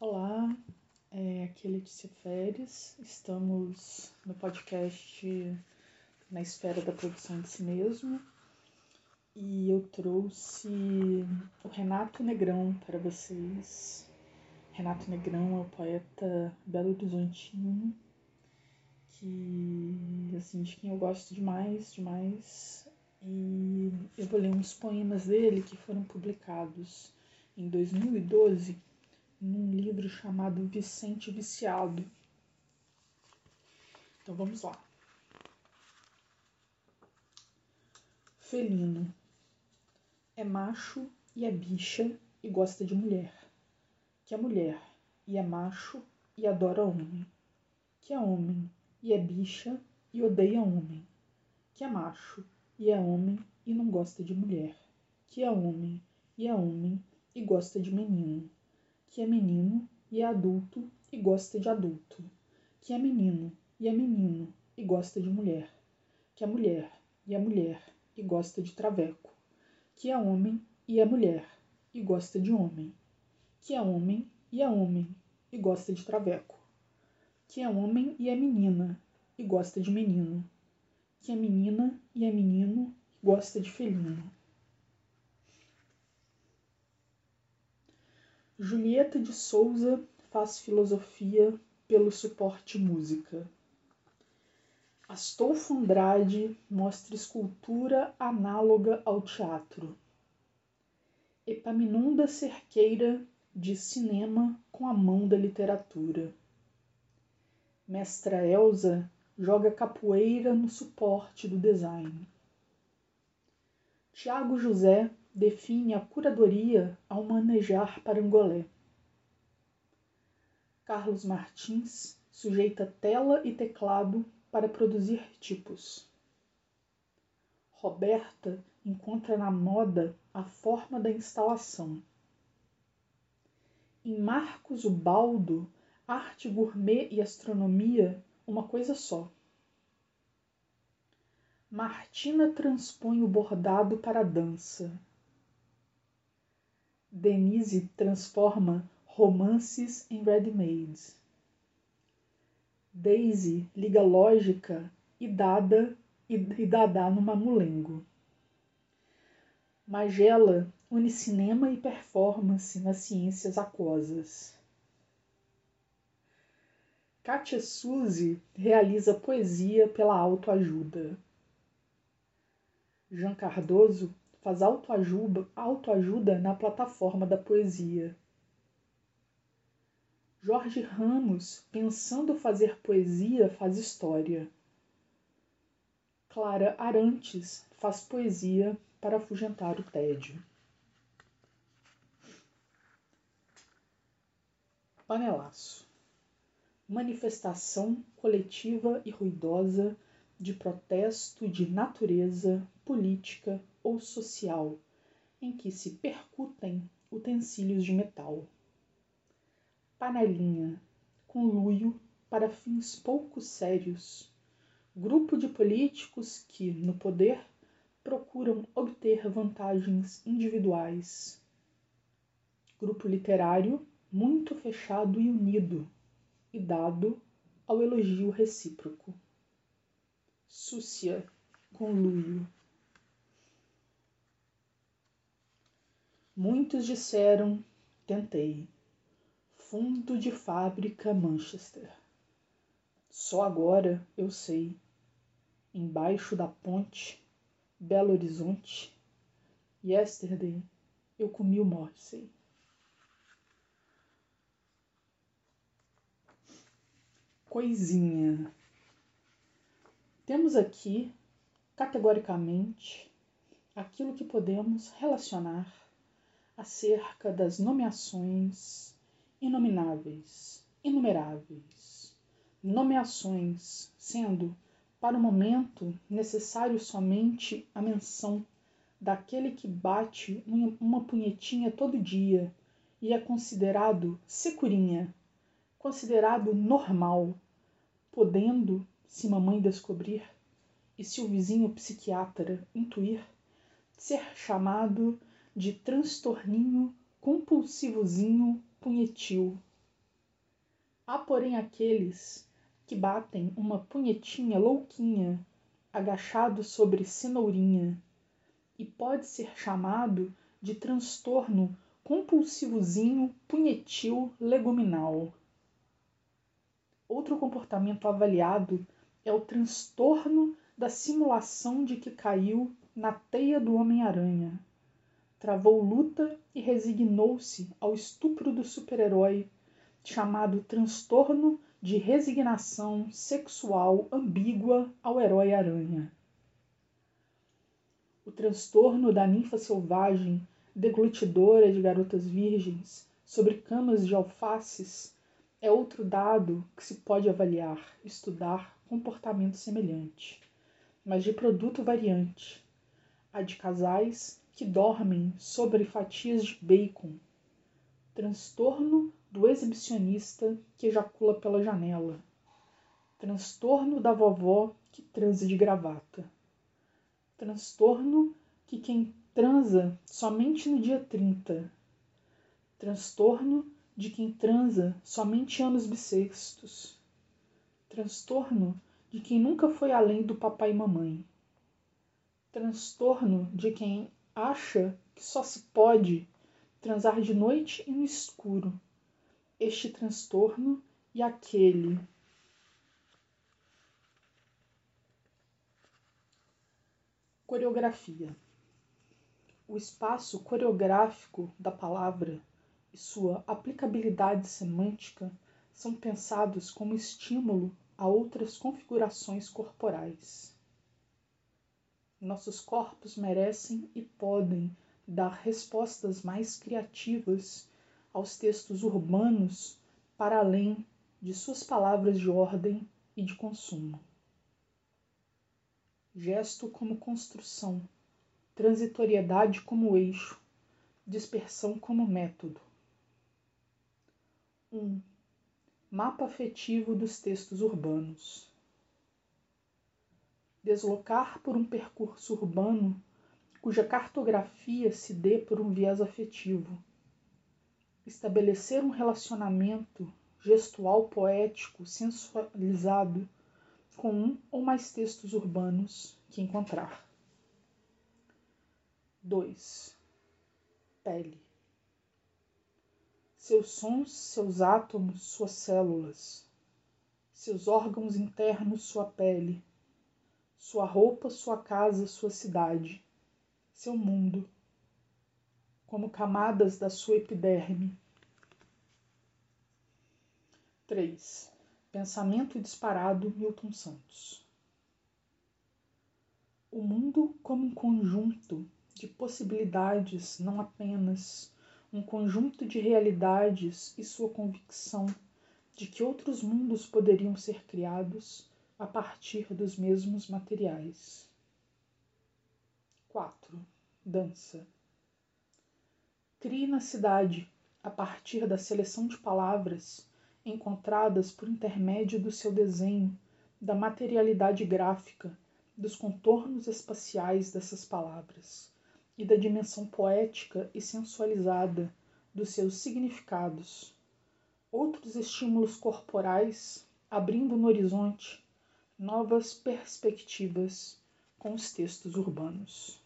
Olá, é, aqui é Letícia Feres. Estamos no podcast Na Esfera da Produção de Si Mesmo e eu trouxe o Renato Negrão para vocês. Renato Negrão é um poeta belo horizontino que, assim, de quem eu gosto demais, demais. E eu vou ler uns poemas dele que foram publicados em 2012 num livro chamado Vicente Viciado. Então vamos lá. Felino é macho e é bicha e gosta de mulher. Que é mulher e é macho e adora homem. Que é homem e é bicha e odeia homem. Que é macho e é homem e não gosta de mulher. Que é homem e é homem e gosta de menino que é menino e é adulto e gosta de adulto, que é menino e é menino e gosta de mulher, que é mulher e é mulher e gosta de traveco, que é homem e é mulher e gosta de homem, que é homem e é homem e gosta de traveco, que é homem e é menina e gosta de menino, que é menina e é menino e gosta de felino Julieta de Souza faz filosofia pelo suporte música. Astolfo Andrade mostra escultura análoga ao teatro. Epaminonda Cerqueira diz cinema com a mão da literatura. Mestra Elsa joga capoeira no suporte do design. Tiago José define a curadoria ao manejar parangolé. Carlos Martins sujeita tela e teclado para produzir tipos. Roberta encontra na moda a forma da instalação. Em Marcos Ubaldo, arte gourmet e astronomia, uma coisa só. Martina transpõe o bordado para a dança. Denise transforma romances em ready-mades. Daisy liga lógica e dada e, e dada no mamulengo. Magela une cinema e performance nas ciências aquosas. Katia Suzy realiza poesia pela autoajuda. Jean Cardoso faz autoajuda, autoajuda na plataforma da poesia. Jorge Ramos, pensando fazer poesia, faz história. Clara Arantes faz poesia para afugentar o tédio. Panelaço. Manifestação coletiva e ruidosa de protesto de natureza, política ou social, em que se percutem utensílios de metal. Panelinha, conluio para fins pouco sérios. Grupo de políticos que, no poder, procuram obter vantagens individuais. Grupo literário muito fechado e unido, e dado ao elogio recíproco. Súcia, conluio. Muitos disseram: tentei. Fundo de fábrica Manchester. Só agora eu sei. Embaixo da ponte, Belo Horizonte, yesterday eu comi o Morrissey. Coisinha. Temos aqui, categoricamente, aquilo que podemos relacionar acerca das nomeações inomináveis, inumeráveis, nomeações, sendo, para o momento, necessário somente a menção daquele que bate uma punhetinha todo dia e é considerado securinha, considerado normal, podendo, se mamãe descobrir e se o vizinho psiquiatra intuir, ser chamado de transtorninho compulsivozinho punhetil Há, porém, aqueles que batem uma punhetinha louquinha, agachado sobre cenourinha, e pode ser chamado de transtorno compulsivozinho punhetil leguminal. Outro comportamento avaliado é o transtorno da simulação de que caiu na teia do Homem-Aranha. Travou luta e resignou-se ao estupro do super-herói, chamado transtorno de resignação sexual ambígua ao herói-aranha. O transtorno da ninfa selvagem, deglutidora de garotas virgens, sobre camas de alfaces, é outro dado que se pode avaliar, estudar comportamento semelhante, mas de produto variante, a de casais que dormem sobre fatias de bacon, transtorno do exibicionista que ejacula pela janela, transtorno da vovó que transa de gravata, transtorno que quem transa somente no dia 30, transtorno de quem transa somente anos bissextos. Transtorno de quem nunca foi além do papai e mamãe. Transtorno de quem acha que só se pode transar de noite e no escuro. Este transtorno e aquele. Coreografia. O espaço coreográfico da palavra e sua aplicabilidade semântica são pensados como estímulo a outras configurações corporais. Nossos corpos merecem e podem dar respostas mais criativas aos textos urbanos para além de suas palavras de ordem e de consumo. Gesto como construção, transitoriedade como eixo, dispersão como método. 1. Mapa afetivo dos textos urbanos. Deslocar por um percurso urbano cuja cartografia se dê por um viés afetivo. Estabelecer um relacionamento gestual poético sensualizado com um ou mais textos urbanos que encontrar. 2. Pele seus sons, seus átomos, suas células, seus órgãos internos, sua pele, sua roupa, sua casa, sua cidade, seu mundo, como camadas da sua epiderme. 3. Pensamento disparado Milton Santos. O mundo como um conjunto de possibilidades, não apenas um conjunto de realidades e sua convicção de que outros mundos poderiam ser criados a partir dos mesmos materiais. 4. Dança. Crie na cidade, a partir da seleção de palavras encontradas por intermédio do seu desenho, da materialidade gráfica, dos contornos espaciais dessas palavras e da dimensão poética e sensualizada dos seus significados. Outros estímulos corporais abrindo no horizonte novas perspectivas com os textos urbanos.